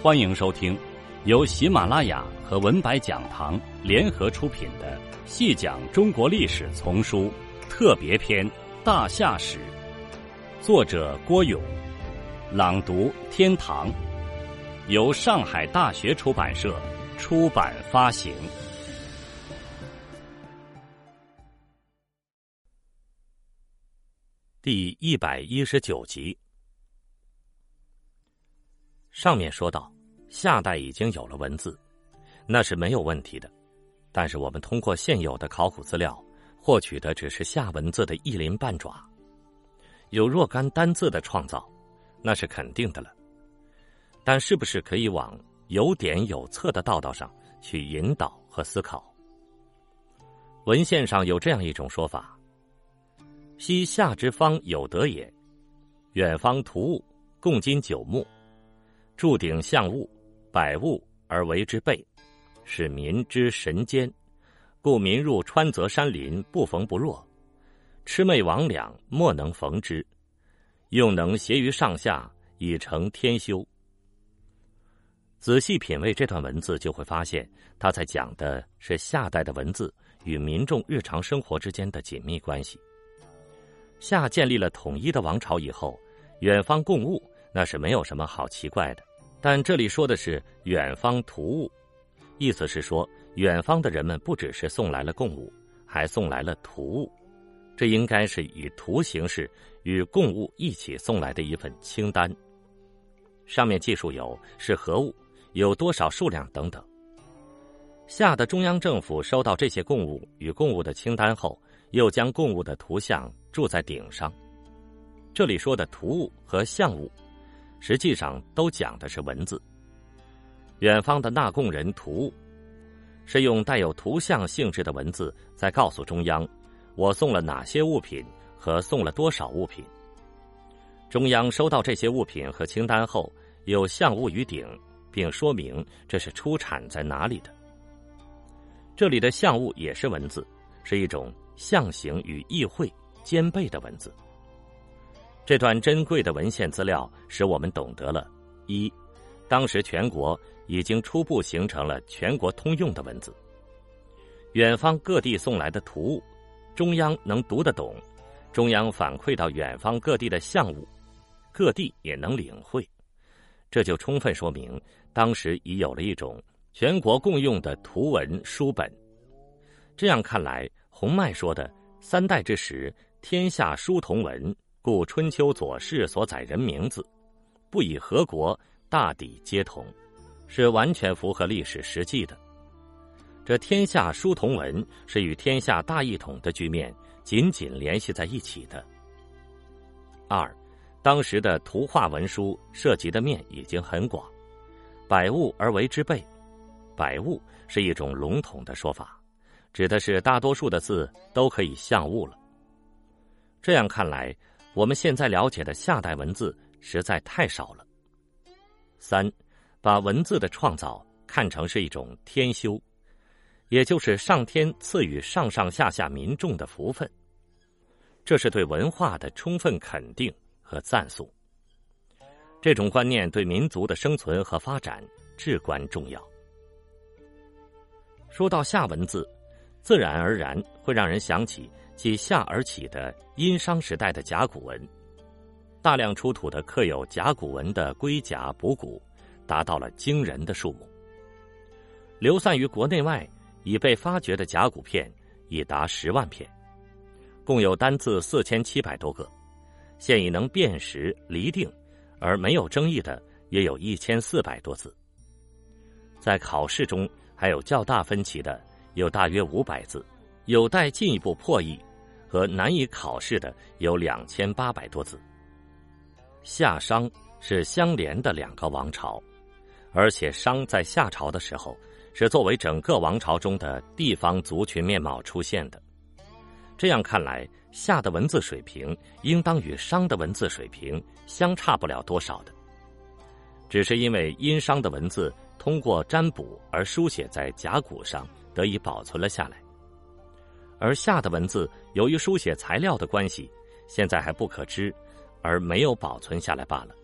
欢迎收听由喜马拉雅和文白讲堂联合出品的《细讲中国历史丛书特别篇·大夏史》，作者郭勇，朗读天堂，由上海大学出版社出版发行。第一百一十九集。上面说到，夏代已经有了文字，那是没有问题的。但是我们通过现有的考古资料获取的只是夏文字的一鳞半爪，有若干单字的创造，那是肯定的了。但是不是可以往有点有策的道道上去引导和思考？文献上有这样一种说法：“昔夏之方有德也，远方图物，共金九目。”筑鼎象物，百物而为之备，使民之神坚。故民入川泽山林，不逢不若。魑魅魍魉莫能逢之，用能协于上下，以成天修。仔细品味这段文字，就会发现他在讲的是夏代的文字与民众日常生活之间的紧密关系。夏建立了统一的王朝以后，远方贡物，那是没有什么好奇怪的。但这里说的是远方图物，意思是说远方的人们不只是送来了贡物，还送来了图物，这应该是以图形式与贡物一起送来的一份清单。上面记述有是何物，有多少数量等等。夏的中央政府收到这些贡物与贡物的清单后，又将贡物的图像铸在顶上。这里说的图物和象物。实际上都讲的是文字。远方的纳贡人图，是用带有图像性质的文字在告诉中央，我送了哪些物品和送了多少物品。中央收到这些物品和清单后，有象物于顶，并说明这是出产在哪里的。这里的象物也是文字，是一种象形与意会兼备的文字。这段珍贵的文献资料使我们懂得了：一，当时全国已经初步形成了全国通用的文字；远方各地送来的图物，中央能读得懂；中央反馈到远方各地的象物，各地也能领会。这就充分说明，当时已有了一种全国共用的图文书本。这样看来，洪迈说的“三代之时，天下书同文”。故《春秋左氏》所载人名字，不以何国，大抵皆同，是完全符合历史实际的。这天下书同文是与天下大一统的局面紧紧联系在一起的。二，当时的图画文书涉及的面已经很广，百物而为之备，百物是一种笼统的说法，指的是大多数的字都可以象物了。这样看来。我们现在了解的夏代文字实在太少了。三，把文字的创造看成是一种天修，也就是上天赐予上上下下民众的福分，这是对文化的充分肯定和赞颂。这种观念对民族的生存和发展至关重要。说到夏文字，自然而然会让人想起。继夏而起的殷商时代的甲骨文，大量出土的刻有甲骨文的龟甲卜骨，达到了惊人的数目。流散于国内外已被发掘的甲骨片已达十万片，共有单字四千七百多个，现已能辨识厘定而没有争议的也有一千四百多字。在考试中还有较大分歧的有大约五百字，有待进一步破译。和难以考试的有两千八百多字。夏商是相连的两个王朝，而且商在夏朝的时候是作为整个王朝中的地方族群面貌出现的。这样看来，夏的文字水平应当与商的文字水平相差不了多少的。只是因为殷商的文字通过占卜而书写在甲骨上，得以保存了下来。而夏的文字由于书写材料的关系，现在还不可知，而没有保存下来罢了。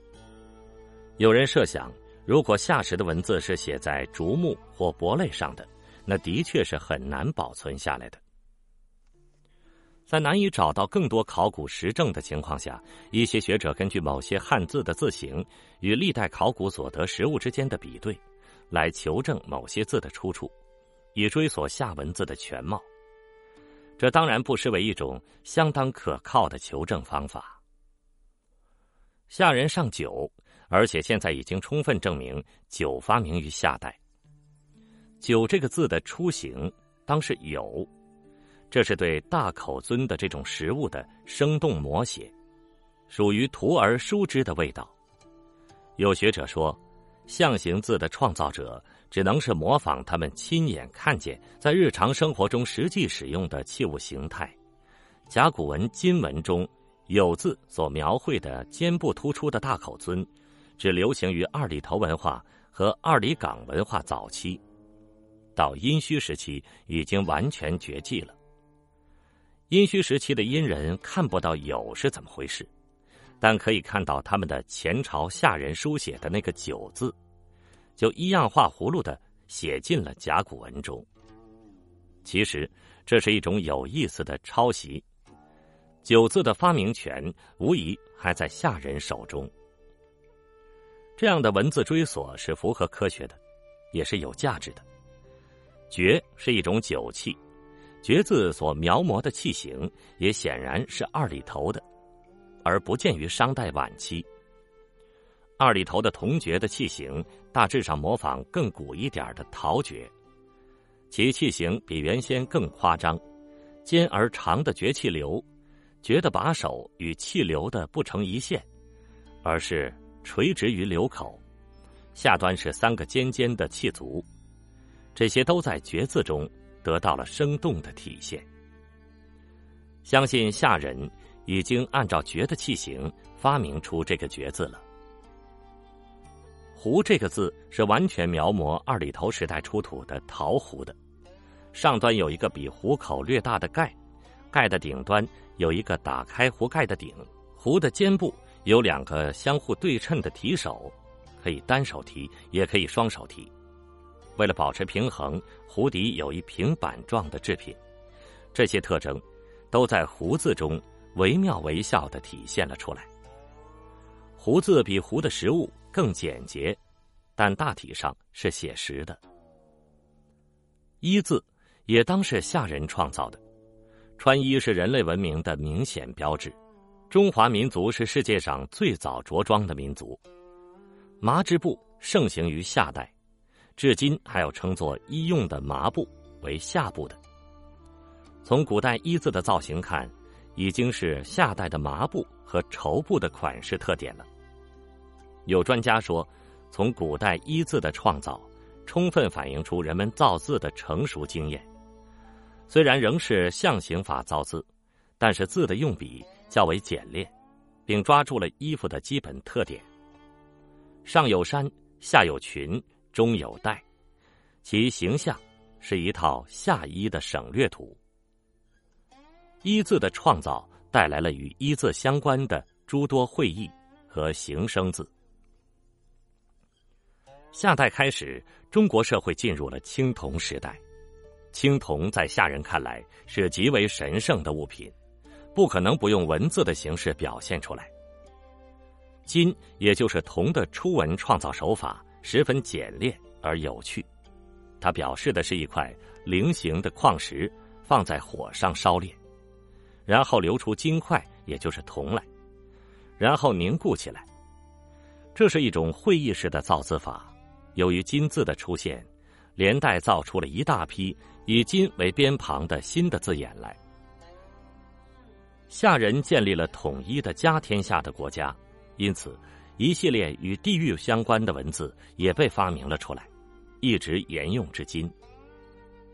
有人设想，如果夏时的文字是写在竹木或帛类上的，那的确是很难保存下来的。在难以找到更多考古实证的情况下，一些学者根据某些汉字的字形与历代考古所得实物之间的比对，来求证某些字的出处，以追索夏文字的全貌。这当然不失为一种相当可靠的求证方法。夏人上酒。而且现在已经充分证明，酒发明于夏代。酒这个字的出形当是有，这是对大口尊的这种食物的生动摹写，属于徒而书之的味道。有学者说，象形字的创造者只能是模仿他们亲眼看见在日常生活中实际使用的器物形态。甲骨文金文中有字所描绘的肩部突出的大口尊。只流行于二里头文化和二里岗文化早期，到殷墟时期已经完全绝迹了。殷墟时期的殷人看不到有是怎么回事，但可以看到他们的前朝夏人书写的那个九字，就一样画葫芦的写进了甲骨文中。其实这是一种有意思的抄袭，九字的发明权无疑还在夏人手中。这样的文字追索是符合科学的，也是有价值的。爵是一种酒器，爵字所描摹的器形也显然是二里头的，而不见于商代晚期。二里头的铜爵的器形大致上模仿更古一点的陶爵，其器形比原先更夸张，尖而长的爵器流，爵的把手与气流的不成一线，而是。垂直于流口，下端是三个尖尖的气足，这些都在爵字中得到了生动的体现。相信夏人已经按照爵的器形发明出这个爵字了。壶这个字是完全描摹二里头时代出土的陶壶的，上端有一个比壶口略大的盖，盖的顶端有一个打开壶盖的顶，壶的肩部。有两个相互对称的提手，可以单手提，也可以双手提。为了保持平衡，壶底有一平板状的制品。这些特征都在“壶”字中惟妙惟肖的体现了出来。“壶”字比“壶”的实物更简洁，但大体上是写实的。“衣”字也当是夏人创造的。穿衣是人类文明的明显标志。中华民族是世界上最早着装的民族，麻织布盛行于夏代，至今还有称作医用的麻布为夏布的。从古代衣字的造型看，已经是夏代的麻布和绸布的款式特点了。有专家说，从古代衣字的创造，充分反映出人们造字的成熟经验。虽然仍是象形法造字，但是字的用笔。较为简练，并抓住了衣服的基本特点。上有山，下有裙，中有带，其形象是一套夏衣的省略图。一字的创造带来了与一字相关的诸多会意和形声字。夏代开始，中国社会进入了青铜时代。青铜在夏人看来是极为神圣的物品。不可能不用文字的形式表现出来。金，也就是铜的初文创造手法十分简练而有趣，它表示的是一块菱形的矿石放在火上烧炼，然后流出金块，也就是铜来，然后凝固起来。这是一种会意式的造字法。由于金字的出现，连带造出了一大批以金为边旁的新的字眼来。夏人建立了统一的家天下的国家，因此，一系列与地域相关的文字也被发明了出来，一直沿用至今。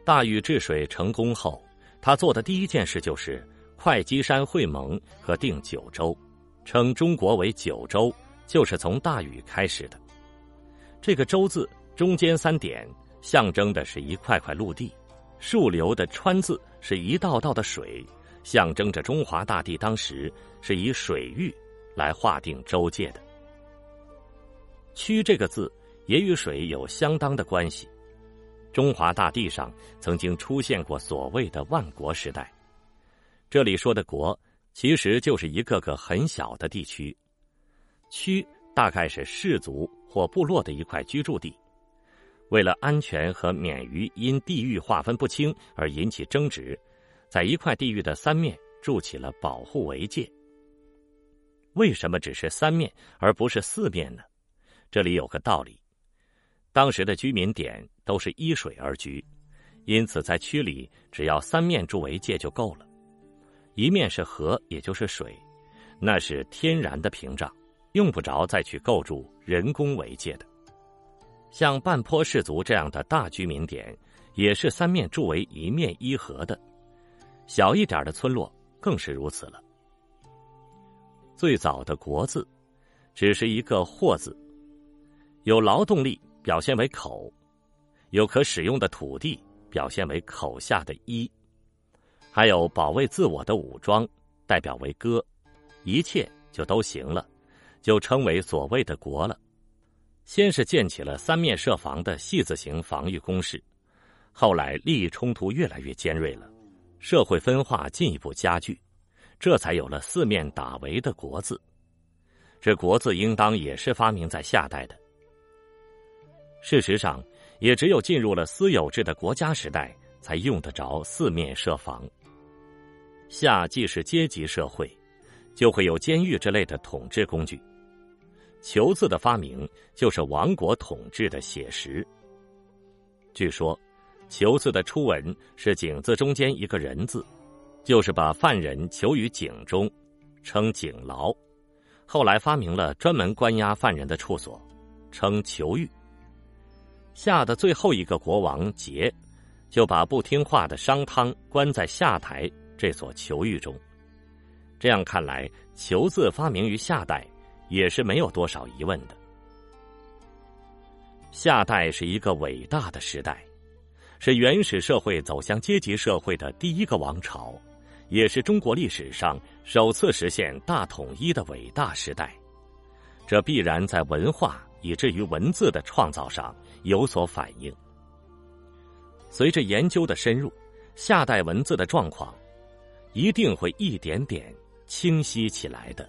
大禹治水成功后，他做的第一件事就是会稽山会盟和定九州，称中国为九州，就是从大禹开始的。这个“州”字中间三点，象征的是一块块陆地；竖流的“川”字是一道道的水。象征着中华大地当时是以水域来划定州界的。“区”这个字也与水有相当的关系。中华大地上曾经出现过所谓的万国时代，这里说的“国”其实就是一个个很小的地区，区大概是氏族或部落的一块居住地。为了安全和免于因地域划分不清而引起争执，在一块地域的三面筑起了保护围界。为什么只是三面而不是四面呢？这里有个道理：当时的居民点都是依水而居，因此在区里只要三面筑围界就够了。一面是河，也就是水，那是天然的屏障，用不着再去构筑人工围界的。像半坡氏族这样的大居民点，也是三面筑围一面依河的。小一点的村落更是如此了。最早的“国”字，只是一个“或”字，有劳动力表现为口，有可使用的土地表现为口下的衣，还有保卫自我的武装代表为戈，一切就都行了，就称为所谓的“国”了。先是建起了三面设防的“戏”字形防御工事，后来利益冲突越来越尖锐了，社会分化进一步加剧，这才有了四面打围的“国”字。这“国”字应当也是发明在夏代的。事实上，也只有进入了私有制的国家时代，才用得着四面设防。夏既是阶级社会，就会有监狱之类的统治工具。球字的发明就是王国统治的写实。据说，球字的初文是井字中间一个人字，就是把犯人囚于井中，称井牢。后来发明了专门关押犯人的处所，称囚狱。夏的最后一个国王桀，就把不听话的商汤关在下台这所囚狱中。这样看来，囚字发明于夏代。也是没有多少疑问的。夏代是一个伟大的时代，是原始社会走向阶级社会的第一个王朝，也是中国历史上首次实现大统一的伟大时代。这必然在文化以至于文字的创造上有所反映。随着研究的深入，夏代文字的状况一定会一点点清晰起来的。